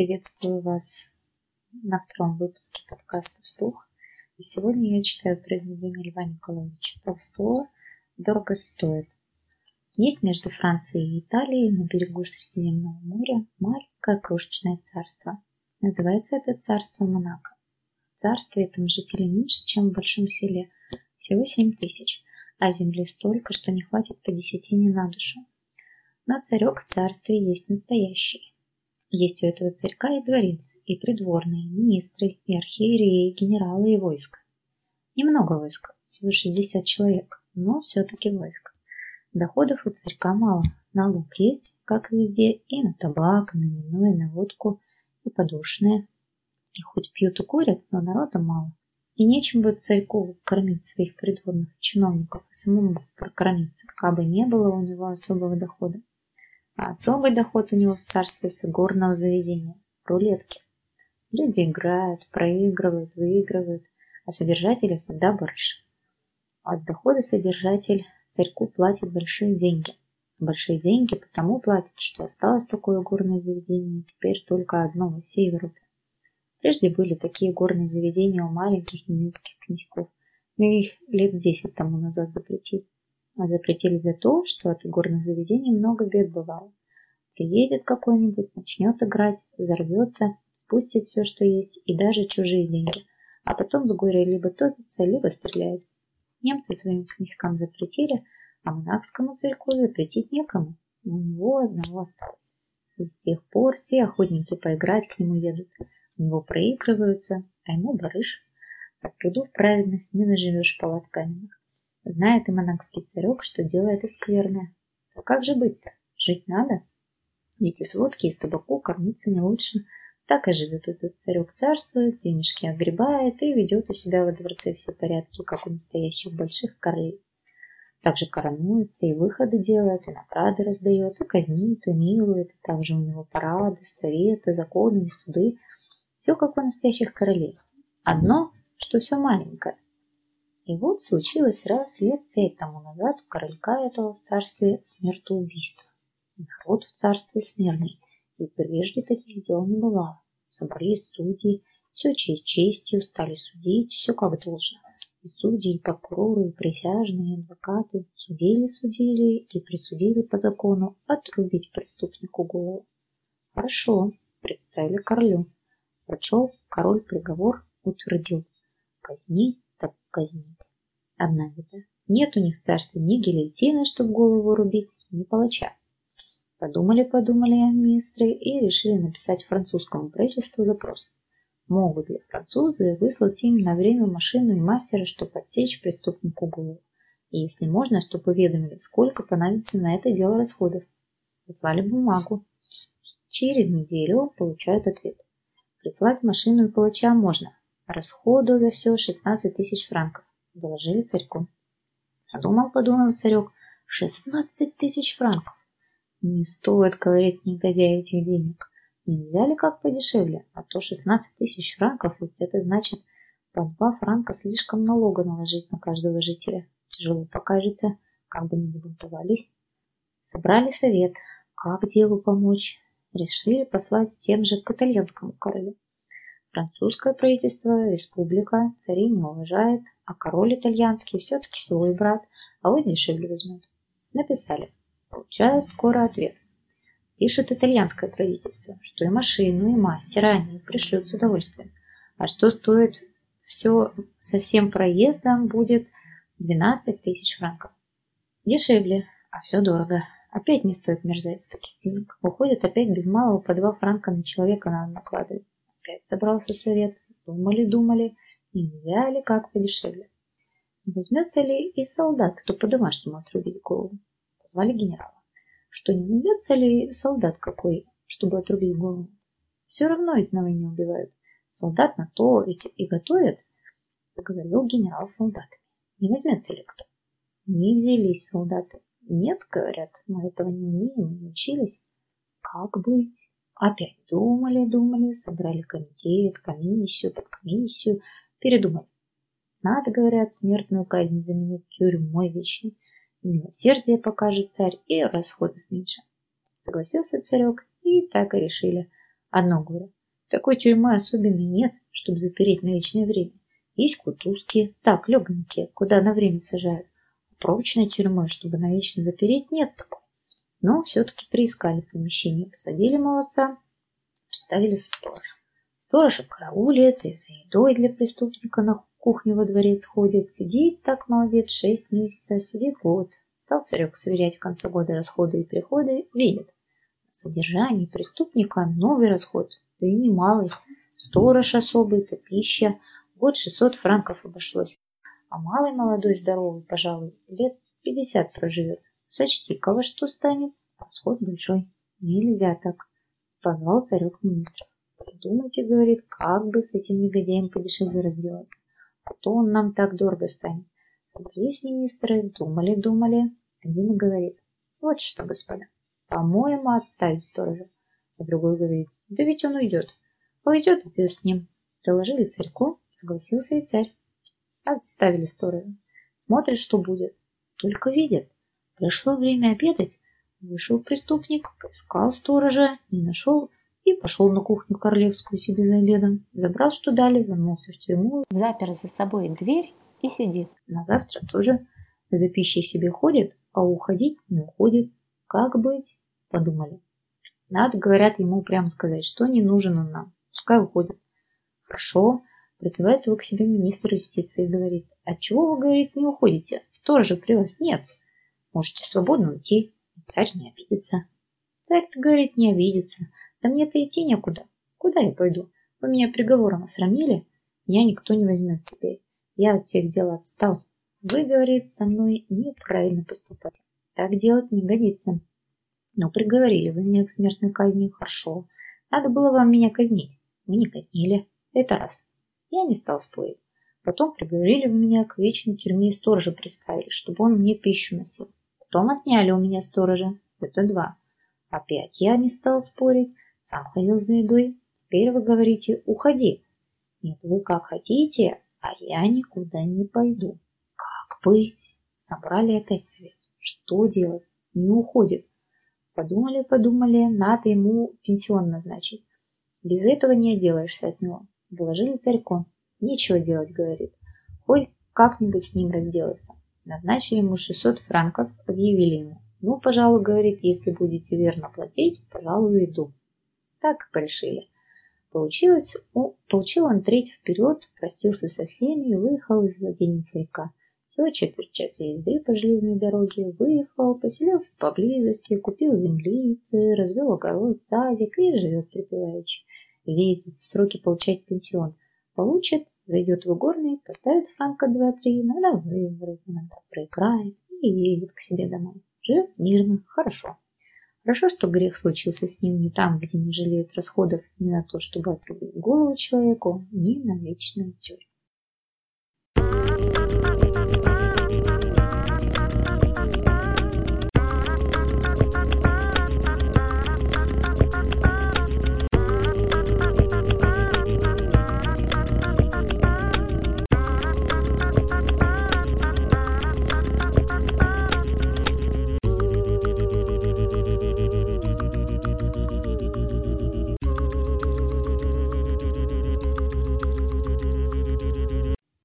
Приветствую вас на втором выпуске подкаста «Вслух». И сегодня я читаю произведение Льва Николаевича Толстого «Дорого стоит». Есть между Францией и Италией на берегу Средиземного моря маленькое крошечное царство. Называется это царство Монако. В царстве этом жителей меньше, чем в большом селе, всего семь тысяч, а земли столько, что не хватит по десятине на душу. Но царек в царстве есть настоящий. Есть у этого царька и дворец, и придворные, министры, и архиереи, и генералы, и войско. Немного войска, всего 60 человек, но все-таки войско. Доходов у царька мало. Налог есть, как везде, и на табак, и на вино, и на водку, и подушные. И хоть пьют и курят, но народа мало. И нечем бы царьку кормить своих придворных чиновников и самому прокормиться, кабы не было у него особого дохода. А особый доход у него в царстве с горного заведения – рулетки. Люди играют, проигрывают, выигрывают, а содержателю всегда барыш. А с дохода содержатель царьку платит большие деньги. Большие деньги потому платит, что осталось такое горное заведение теперь только одно во всей Европе. Прежде были такие горные заведения у маленьких немецких князьков, но их лет десять тому назад запретили а запретили за то, что от игорных заведений много бед бывало. Приедет какой-нибудь, начнет играть, взорвется, спустит все, что есть, и даже чужие деньги, а потом с горя либо топится, либо стреляется. Немцы своим князькам запретили, а монахскому царьку запретить некому. У него одного осталось. И с тех пор все охотники поиграть к нему едут. У него проигрываются, а ему барыш. От трудов праведных не наживешь палат каменных. Знает и монахский царек, что дело это скверное. А как же быть-то? Жить надо. Ведь из водки, из табаку кормиться не лучше. Так и живет этот царек царствует, денежки огребает и ведет у себя во дворце все порядки, как у настоящих больших королей. Также коронуется и выходы делает, и награды раздает, и казнит, и милует, и также у него парады, советы, законы и суды. Все как у настоящих королей. Одно, что все маленькое – и вот случилось раз лет пять тому назад у королька этого в царстве смертоубийство. Народ в царстве смирный, и прежде таких дел не бывало. Собрались судьи, все честь честью, стали судить, все как должно. И судьи, и прокуроры, и присяжные, и адвокаты судили-судили и присудили по закону отрубить преступнику голову. Хорошо, представили королю. Прочел король приговор, утвердил. Казни казнить. Одна беда. Нет у них в царстве ни гильотины, чтобы голову рубить, ни палача. Подумали-подумали министры и решили написать французскому правительству запрос. Могут ли французы выслать им на время машину и мастера, чтобы отсечь преступнику голову? И если можно, чтобы уведомили, сколько понадобится на это дело расходов. Послали бумагу. Через неделю получают ответ. Прислать машину и палача можно, Расходу за все 16 тысяч франков. Доложили царьку. Подумал, подумал царек. 16 тысяч франков. Не стоит, говорит негодяй, этих денег. Нельзя ли как подешевле? А то 16 тысяч франков, ведь это значит по 2 франка слишком налога наложить на каждого жителя. Тяжело покажется, как бы не забунтовались. Собрали совет, как делу помочь. Решили послать с тем же к итальянскому королю. Французское правительство, республика, царей не уважает, а король итальянский все-таки свой брат, а авось дешевле возьмут. Написали. Получают скоро ответ. Пишет итальянское правительство, что и машину, и мастера они пришлют с удовольствием. А что стоит все со всем проездом будет 12 тысяч франков. Дешевле, а все дорого. Опять не стоит мерзать с таких денег. Уходит опять без малого по 2 франка на человека надо накладывать. Опять собрался совет. Думали-думали, нельзя ли как подешевле. Возьмется ли и солдат, кто по-домашнему отрубить голову? Позвали генерала. Что не найдется ли солдат какой, чтобы отрубить голову? Все равно ведь на войне убивают. Солдат на то ведь и готовят, поговорил генерал с солдатами. Не возьмется ли кто? Не взялись солдаты. Нет, говорят, мы этого не умеем, не учились. Как быть? Опять думали, думали, собрали комитет, комиссию, подкомиссию, передумали. Надо, говорят, смертную казнь заменить тюрьмой вечной. Милосердие покажет царь и расходов меньше. Согласился царек И так и решили. Одно горе. Такой тюрьмы особенной нет, чтобы запереть на вечное время. Есть кутузки, так, легонькие, куда на время сажают. Прочной тюрьмы, чтобы навечно запереть, нет такой. Но все-таки приискали помещение, посадили молодца, поставили сторож. Сторож караулит и за едой для преступника на кухню во дворец ходит. Сидит так молодец шесть месяцев, сидит год. Стал царек сверять в конце года расходы и приходы, видит. На содержании преступника новый расход, да и немалый. Сторож особый, то пища. Год 600 франков обошлось. А малый молодой здоровый, пожалуй, лет 50 проживет. Сочти, кого что станет, расход большой. Нельзя так. Позвал царек министров. Придумайте, говорит, как бы с этим негодяем подешевле разделаться. А то он нам так дорого станет. Собрались министры, думали-думали. Один говорит, вот что, господа, по-моему, отставить сторожа. А другой говорит, да ведь он уйдет. Уйдет и пес с ним. Доложили царьку, согласился и царь. Отставили сторожа. Смотрит, что будет. Только видят. Пришло время обедать. Вышел преступник, поискал сторожа, не нашел и пошел на кухню королевскую себе за обедом. Забрал, что дали, вернулся в тюрьму, запер за собой дверь и сидит. На завтра тоже за пищей себе ходит, а уходить не уходит. Как быть? Подумали. Надо, говорят, ему прямо сказать, что не нужен он нам. Пускай уходит. Хорошо. Призывает его к себе министр юстиции и говорит, отчего вы, говорит, не уходите? Сторожа при вас нет. Можете свободно уйти. Царь не обидится. Царь-то, говорит, не обидится. Да мне-то идти некуда. Куда я пойду? Вы меня приговором осрамили? Меня никто не возьмет теперь. Я от всех дел отстал. Вы, говорит, со мной неправильно поступать. Так делать не годится. Но приговорили вы меня к смертной казни. Хорошо. Надо было вам меня казнить. Вы не казнили. Это раз. Я не стал спорить. Потом приговорили вы меня к вечной тюрьме и сторожа приставили, чтобы он мне пищу носил. Потом отняли у меня сторожа. Это два. Опять я не стал спорить. Сам ходил за едой. Теперь вы говорите, уходи. Нет, вы как хотите, а я никуда не пойду. Как быть? Собрали опять совет. Что делать? Не уходит. Подумали, подумали, надо ему пенсион назначить. Без этого не отделаешься от него. Доложили царьку. Нечего делать, говорит. Хоть как-нибудь с ним разделаться. Назначили ему 600 франков, объявили ему. Ну, пожалуй, говорит, если будете верно платить, пожалуй, иду. Так и порешили. Получилось, получил он треть вперед, простился со всеми и выехал из владения царька. Всего четверть часа езды по железной дороге, выехал, поселился поблизости, купил землицы, развел огород, садик и живет припеваючи. В сроки получать пенсион. Получит, зайдет в игорный, поставит франка два-три, иногда выиграет, иногда проиграет и едет к себе домой. Живет мирно, хорошо. Хорошо, что грех случился с ним не там, где не жалеют расходов ни на то, чтобы отрубить голову человеку, ни на вечную тюрьму.